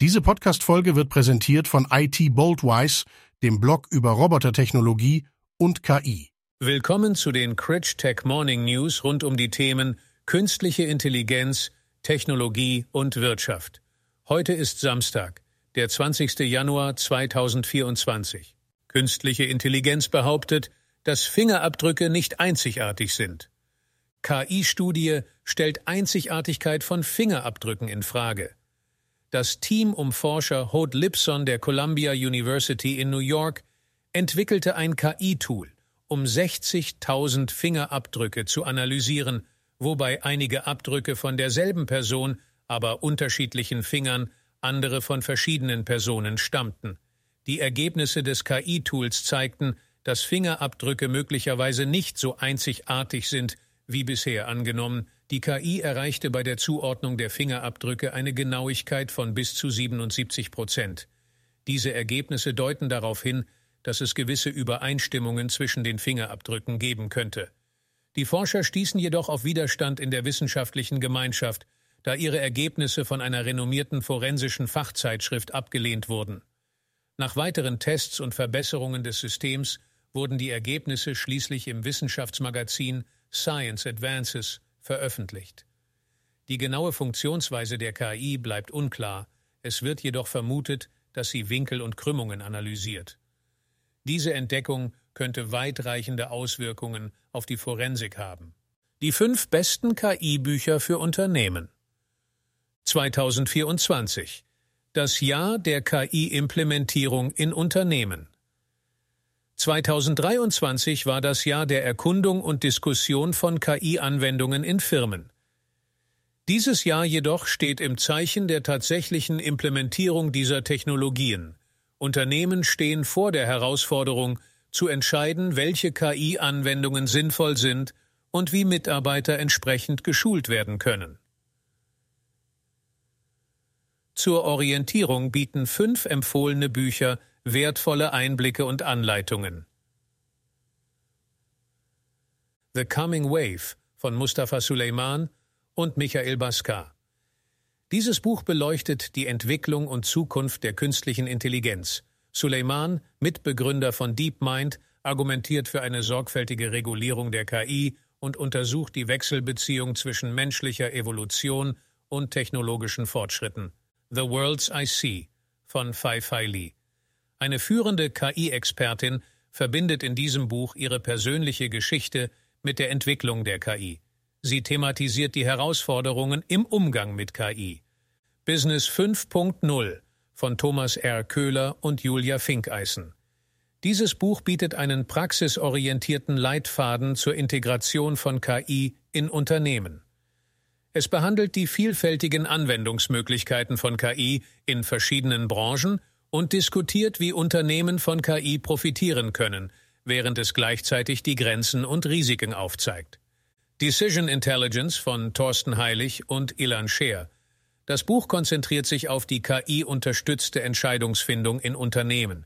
Diese Podcast-Folge wird präsentiert von IT Boldwise, dem Blog über Robotertechnologie und KI. Willkommen zu den Critch Tech Morning News rund um die Themen künstliche Intelligenz, Technologie und Wirtschaft. Heute ist Samstag, der 20. Januar 2024. Künstliche Intelligenz behauptet, dass Fingerabdrücke nicht einzigartig sind. KI-Studie stellt Einzigartigkeit von Fingerabdrücken in Frage. Das Team um Forscher Hod Lipson der Columbia University in New York entwickelte ein KI-Tool, um 60.000 Fingerabdrücke zu analysieren, wobei einige Abdrücke von derselben Person, aber unterschiedlichen Fingern, andere von verschiedenen Personen stammten. Die Ergebnisse des KI-Tools zeigten, dass Fingerabdrücke möglicherweise nicht so einzigartig sind, wie bisher angenommen, die KI erreichte bei der Zuordnung der Fingerabdrücke eine Genauigkeit von bis zu 77 Prozent. Diese Ergebnisse deuten darauf hin, dass es gewisse Übereinstimmungen zwischen den Fingerabdrücken geben könnte. Die Forscher stießen jedoch auf Widerstand in der wissenschaftlichen Gemeinschaft, da ihre Ergebnisse von einer renommierten forensischen Fachzeitschrift abgelehnt wurden. Nach weiteren Tests und Verbesserungen des Systems wurden die Ergebnisse schließlich im Wissenschaftsmagazin Science Advances veröffentlicht. Die genaue Funktionsweise der KI bleibt unklar, es wird jedoch vermutet, dass sie Winkel und Krümmungen analysiert. Diese Entdeckung könnte weitreichende Auswirkungen auf die Forensik haben. Die fünf besten KI-Bücher für Unternehmen 2024 Das Jahr der KI-Implementierung in Unternehmen 2023 war das Jahr der Erkundung und Diskussion von KI-Anwendungen in Firmen. Dieses Jahr jedoch steht im Zeichen der tatsächlichen Implementierung dieser Technologien. Unternehmen stehen vor der Herausforderung, zu entscheiden, welche KI-Anwendungen sinnvoll sind und wie Mitarbeiter entsprechend geschult werden können. Zur Orientierung bieten fünf empfohlene Bücher wertvolle Einblicke und Anleitungen. The Coming Wave von Mustafa Suleiman und Michael Baskar. Dieses Buch beleuchtet die Entwicklung und Zukunft der künstlichen Intelligenz. Suleiman, Mitbegründer von DeepMind, argumentiert für eine sorgfältige Regulierung der KI und untersucht die Wechselbeziehung zwischen menschlicher Evolution und technologischen Fortschritten. The Worlds I See von Fai Fai Li. Eine führende KI-Expertin verbindet in diesem Buch ihre persönliche Geschichte mit der Entwicklung der KI. Sie thematisiert die Herausforderungen im Umgang mit KI. Business 5.0 von Thomas R. Köhler und Julia Finkeisen. Dieses Buch bietet einen praxisorientierten Leitfaden zur Integration von KI in Unternehmen. Es behandelt die vielfältigen Anwendungsmöglichkeiten von KI in verschiedenen Branchen und diskutiert, wie Unternehmen von KI profitieren können, während es gleichzeitig die Grenzen und Risiken aufzeigt. Decision Intelligence von Thorsten Heilig und Ilan Scheer. Das Buch konzentriert sich auf die KI-unterstützte Entscheidungsfindung in Unternehmen.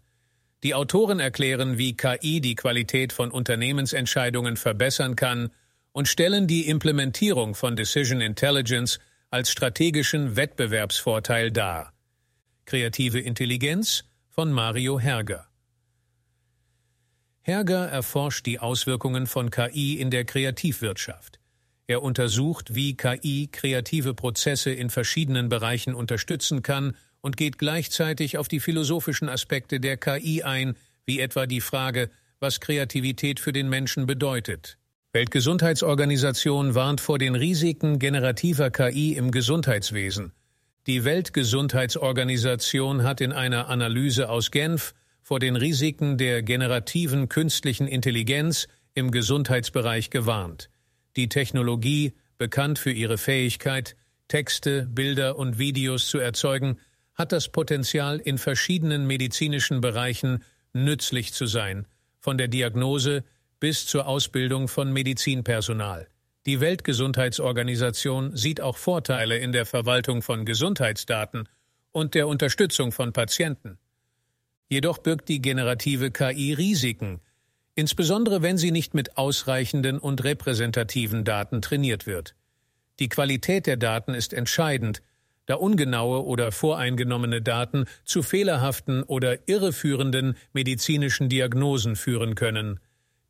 Die Autoren erklären, wie KI die Qualität von Unternehmensentscheidungen verbessern kann und stellen die Implementierung von Decision Intelligence als strategischen Wettbewerbsvorteil dar. Kreative Intelligenz von Mario Herger. Herger erforscht die Auswirkungen von KI in der Kreativwirtschaft. Er untersucht, wie KI kreative Prozesse in verschiedenen Bereichen unterstützen kann und geht gleichzeitig auf die philosophischen Aspekte der KI ein, wie etwa die Frage, was Kreativität für den Menschen bedeutet. Weltgesundheitsorganisation warnt vor den Risiken generativer KI im Gesundheitswesen. Die Weltgesundheitsorganisation hat in einer Analyse aus Genf vor den Risiken der generativen künstlichen Intelligenz im Gesundheitsbereich gewarnt. Die Technologie, bekannt für ihre Fähigkeit, Texte, Bilder und Videos zu erzeugen, hat das Potenzial, in verschiedenen medizinischen Bereichen nützlich zu sein, von der Diagnose bis zur Ausbildung von Medizinpersonal. Die Weltgesundheitsorganisation sieht auch Vorteile in der Verwaltung von Gesundheitsdaten und der Unterstützung von Patienten. Jedoch birgt die generative KI Risiken, insbesondere wenn sie nicht mit ausreichenden und repräsentativen Daten trainiert wird. Die Qualität der Daten ist entscheidend, da ungenaue oder voreingenommene Daten zu fehlerhaften oder irreführenden medizinischen Diagnosen führen können.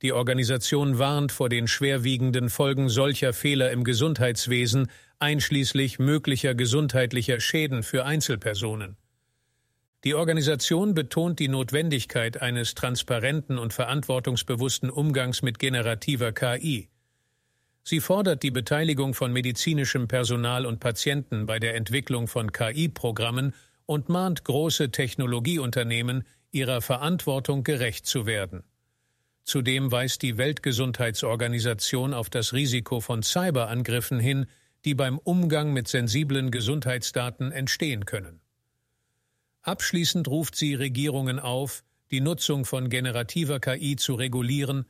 Die Organisation warnt vor den schwerwiegenden Folgen solcher Fehler im Gesundheitswesen, einschließlich möglicher gesundheitlicher Schäden für Einzelpersonen. Die Organisation betont die Notwendigkeit eines transparenten und verantwortungsbewussten Umgangs mit generativer KI. Sie fordert die Beteiligung von medizinischem Personal und Patienten bei der Entwicklung von KI-Programmen und mahnt große Technologieunternehmen, ihrer Verantwortung gerecht zu werden. Zudem weist die Weltgesundheitsorganisation auf das Risiko von Cyberangriffen hin, die beim Umgang mit sensiblen Gesundheitsdaten entstehen können. Abschließend ruft sie Regierungen auf, die Nutzung von generativer KI zu regulieren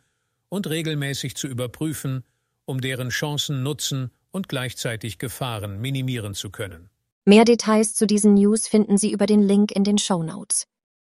und regelmäßig zu überprüfen, um deren Chancen, Nutzen und gleichzeitig Gefahren minimieren zu können. Mehr Details zu diesen News finden Sie über den Link in den Show Notes.